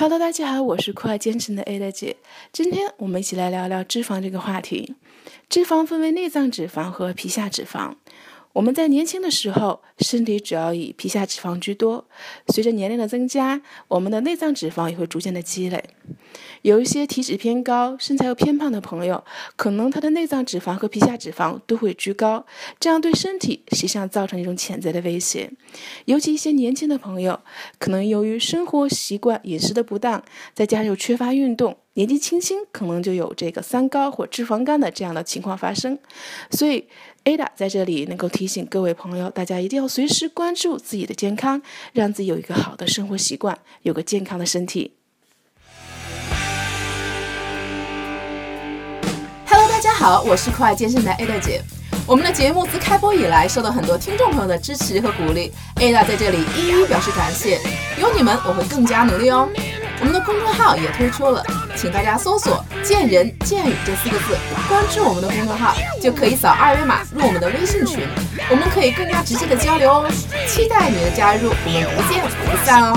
Hello，大家好，我是酷爱健身的 Ada 姐。今天我们一起来聊聊脂肪这个话题。脂肪分为内脏脂肪和皮下脂肪。我们在年轻的时候，身体主要以皮下脂肪居多。随着年龄的增加，我们的内脏脂肪也会逐渐的积累。有一些体脂偏高、身材又偏胖的朋友，可能他的内脏脂肪和皮下脂肪都会居高，这样对身体实际上造成一种潜在的威胁。尤其一些年轻的朋友，可能由于生活习惯、饮食的不当，再加上又缺乏运动，年纪轻轻可能就有这个三高或脂肪肝的这样的情况发生。所以，Ada 在这里能够提醒各位朋友，大家一定要随时关注自己的健康，让自己有一个好的生活习惯，有个健康的身体。大家好，我是酷爱健身的 Ada 姐。我们的节目自开播以来，受到很多听众朋友的支持和鼓励，Ada 在这里一一表示感谢。有你们，我会更加努力哦。我们的公众号也推出了，请大家搜索“见人见语”这四个字，关注我们的公众号，就可以扫二维码入我们的微信群，我们可以更加直接的交流哦。期待你的加入，我们不见不散哦。